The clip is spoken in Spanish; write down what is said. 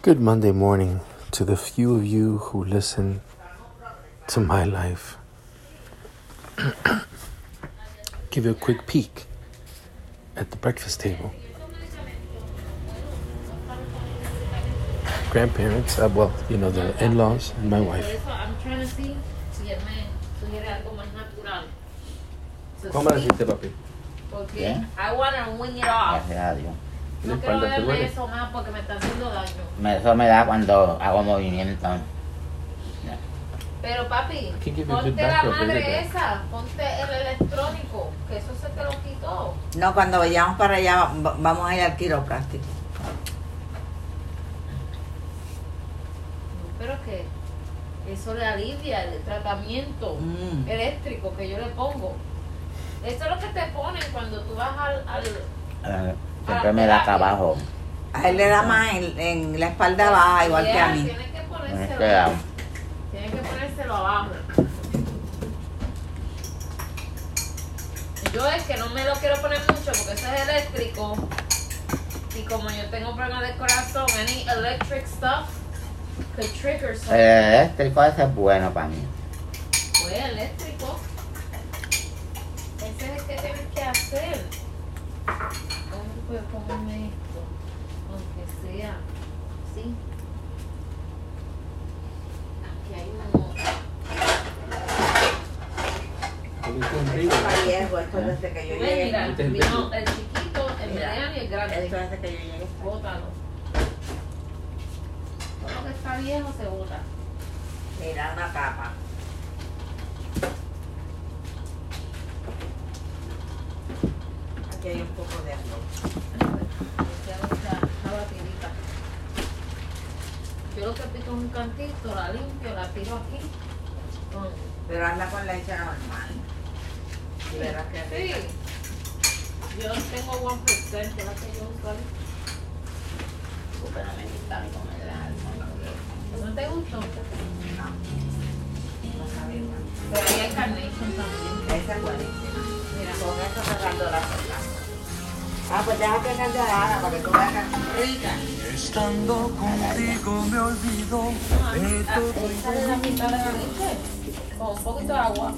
Good Monday morning to the few of you who listen to my life. Give you a quick peek at the breakfast table. Grandparents, uh, well, you know, the in laws and my wife. eso, I'm trying to see si él me sugiere algo más natural. So, ¿Cómo sí, deciste, papi? Porque Bien. I want to wing it off. Gracias a Dios. ¿La No quiero verme duele? eso más porque me está haciendo daño. Me- Eso me da cuando hago movimiento. Pero papi, ponte la madre esa, ponte el electrónico, que eso se te lo quitó. No, cuando vayamos para allá va- vamos a ir al quiropráctico. Pero que eso le alivia el tratamiento Mm. eléctrico que yo le pongo. Eso es lo que te ponen cuando tú vas al... al Siempre me da acá abajo. A él le da más en, en la espalda baja, igual que a mí. Tienes que ponérselo, que ponérselo abajo. Yo es que no me lo quiero poner mucho porque eso es eléctrico. Y como yo tengo problemas de corazón, any electric stuff could trigger something. El eléctrico ese es bueno para mí. Pues eléctrico. Ese es el que tienes que hacer. ¿Cómo tú puedes ponerme esto? Aunque sea. ¿Sí? Aquí hay uno. Está viejo, esto es desde que yo llegué. mira, Este es el vino verde. el chiquito, el mediano y el grande. Esto es desde que yo llegué. Bótalo. Todo lo que está viejo se bota. Mira, una capa. Aquí hay un poco de arroz. Yo lo que pico es un cantito, la limpio, la tiro aquí. Con- Pero anda con leche normal. Y verás que Sí. rica. Yo tengo 1%, que es la que yo uso ahí. Gusta ni comer algo. ¿No te gustó? No. No igual. Pero ahí hay carnation también. Esa es buenísima. Mira. Con eso sacando la. Ah, pues deja que cante ahora para que tú veas rica. Estando contigo me olvido de Ah, todo esa es la mitad de la leche. Con un poquito de agua.